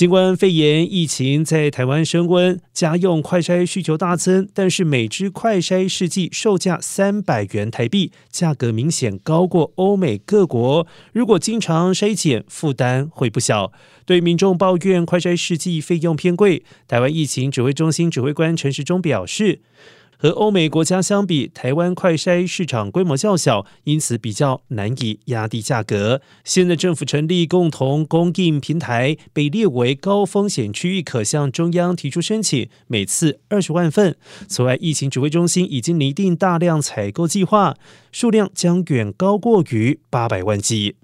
新冠肺炎疫情在台湾升温，家用快筛需求大增，但是每支快筛试剂售价三百元台币，价格明显高过欧美各国。如果经常筛检，负担会不小。对民众抱怨快筛试剂费用偏贵，台湾疫情指挥中心指挥官陈时中表示。和欧美国家相比，台湾快筛市场规模较小，因此比较难以压低价格。现在政府成立共同供应平台，被列为高风险区域，可向中央提出申请，每次二十万份。此外，疫情指挥中心已经拟定大量采购计划，数量将远高过于八百万剂。